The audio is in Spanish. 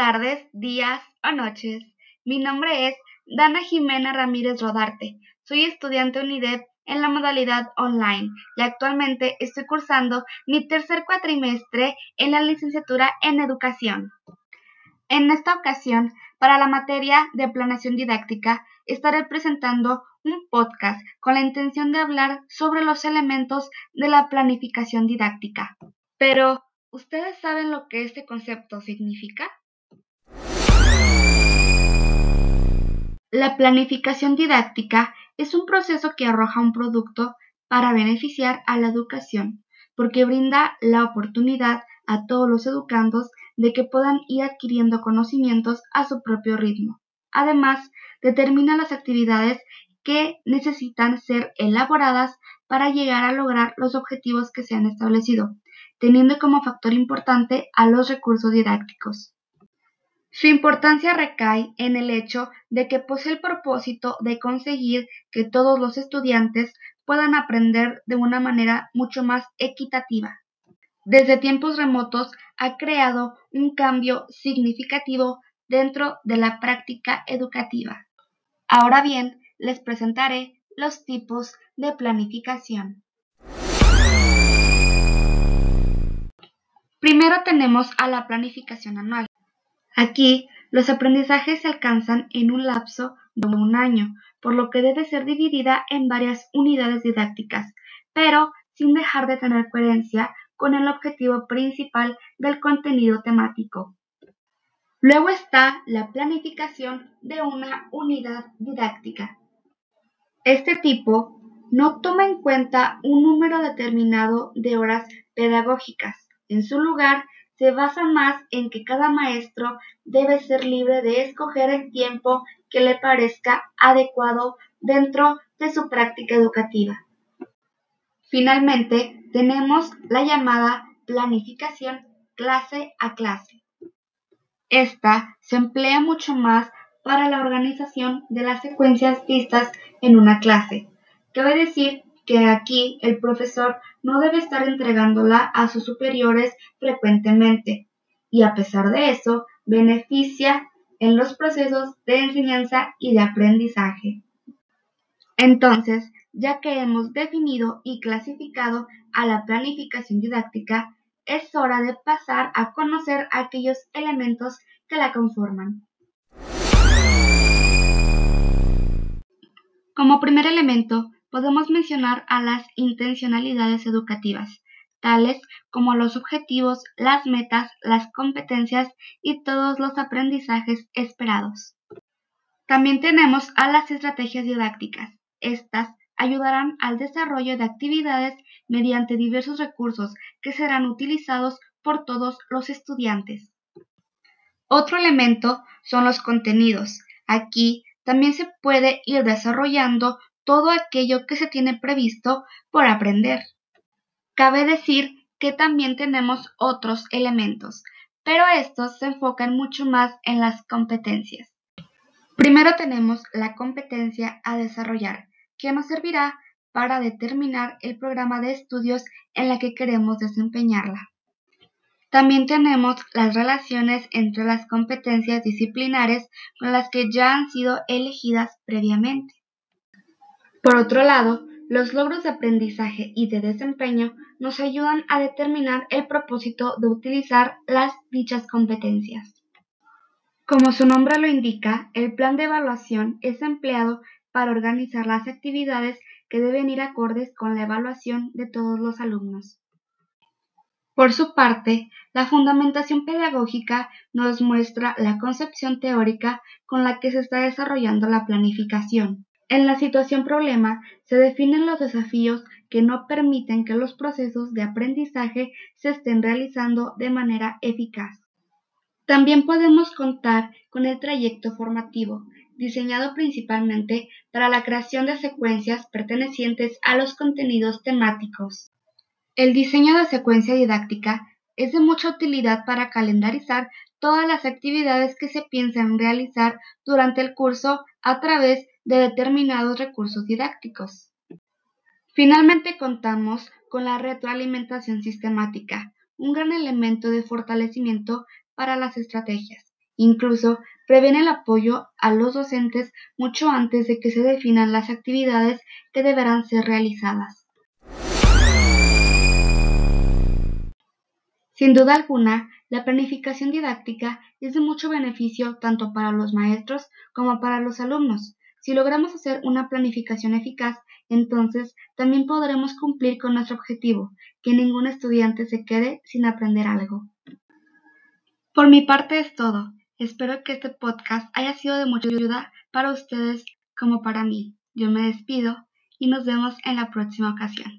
tardes, días o noches. Mi nombre es Dana Jimena Ramírez Rodarte. Soy estudiante UNIDEP en la modalidad online y actualmente estoy cursando mi tercer cuatrimestre en la licenciatura en educación. En esta ocasión, para la materia de planeación didáctica, estaré presentando un podcast con la intención de hablar sobre los elementos de la planificación didáctica. Pero, ¿ustedes saben lo que este concepto significa? La planificación didáctica es un proceso que arroja un producto para beneficiar a la educación, porque brinda la oportunidad a todos los educandos de que puedan ir adquiriendo conocimientos a su propio ritmo. Además, determina las actividades que necesitan ser elaboradas para llegar a lograr los objetivos que se han establecido, teniendo como factor importante a los recursos didácticos. Su importancia recae en el hecho de que posee el propósito de conseguir que todos los estudiantes puedan aprender de una manera mucho más equitativa. Desde tiempos remotos ha creado un cambio significativo dentro de la práctica educativa. Ahora bien, les presentaré los tipos de planificación. Primero tenemos a la planificación anual. Aquí, los aprendizajes se alcanzan en un lapso de un año, por lo que debe ser dividida en varias unidades didácticas, pero sin dejar de tener coherencia con el objetivo principal del contenido temático. Luego está la planificación de una unidad didáctica. Este tipo no toma en cuenta un número determinado de horas pedagógicas. En su lugar, se basa más en que cada maestro debe ser libre de escoger el tiempo que le parezca adecuado dentro de su práctica educativa. Finalmente, tenemos la llamada planificación clase a clase. Esta se emplea mucho más para la organización de las secuencias vistas en una clase. Cabe decir que aquí el profesor no debe estar entregándola a sus superiores frecuentemente y a pesar de eso beneficia en los procesos de enseñanza y de aprendizaje. Entonces, ya que hemos definido y clasificado a la planificación didáctica, es hora de pasar a conocer aquellos elementos que la conforman. Como primer elemento, podemos mencionar a las intencionalidades educativas, tales como los objetivos, las metas, las competencias y todos los aprendizajes esperados. También tenemos a las estrategias didácticas. Estas ayudarán al desarrollo de actividades mediante diversos recursos que serán utilizados por todos los estudiantes. Otro elemento son los contenidos. Aquí también se puede ir desarrollando todo aquello que se tiene previsto por aprender. Cabe decir que también tenemos otros elementos, pero estos se enfocan mucho más en las competencias. Primero tenemos la competencia a desarrollar, que nos servirá para determinar el programa de estudios en la que queremos desempeñarla. También tenemos las relaciones entre las competencias disciplinares con las que ya han sido elegidas previamente. Por otro lado, los logros de aprendizaje y de desempeño nos ayudan a determinar el propósito de utilizar las dichas competencias. Como su nombre lo indica, el plan de evaluación es empleado para organizar las actividades que deben ir acordes con la evaluación de todos los alumnos. Por su parte, la fundamentación pedagógica nos muestra la concepción teórica con la que se está desarrollando la planificación. En la situación problema se definen los desafíos que no permiten que los procesos de aprendizaje se estén realizando de manera eficaz. También podemos contar con el trayecto formativo, diseñado principalmente para la creación de secuencias pertenecientes a los contenidos temáticos. El diseño de secuencia didáctica es de mucha utilidad para calendarizar todas las actividades que se piensan realizar durante el curso a través de determinados recursos didácticos. Finalmente contamos con la retroalimentación sistemática, un gran elemento de fortalecimiento para las estrategias, Incluso previene el apoyo a los docentes mucho antes de que se definan las actividades que deberán ser realizadas. Sin duda alguna, la planificación didáctica es de mucho beneficio tanto para los maestros como para los alumnos. Si logramos hacer una planificación eficaz, entonces también podremos cumplir con nuestro objetivo, que ningún estudiante se quede sin aprender algo. Por mi parte es todo. Espero que este podcast haya sido de mucha ayuda para ustedes como para mí. Yo me despido y nos vemos en la próxima ocasión.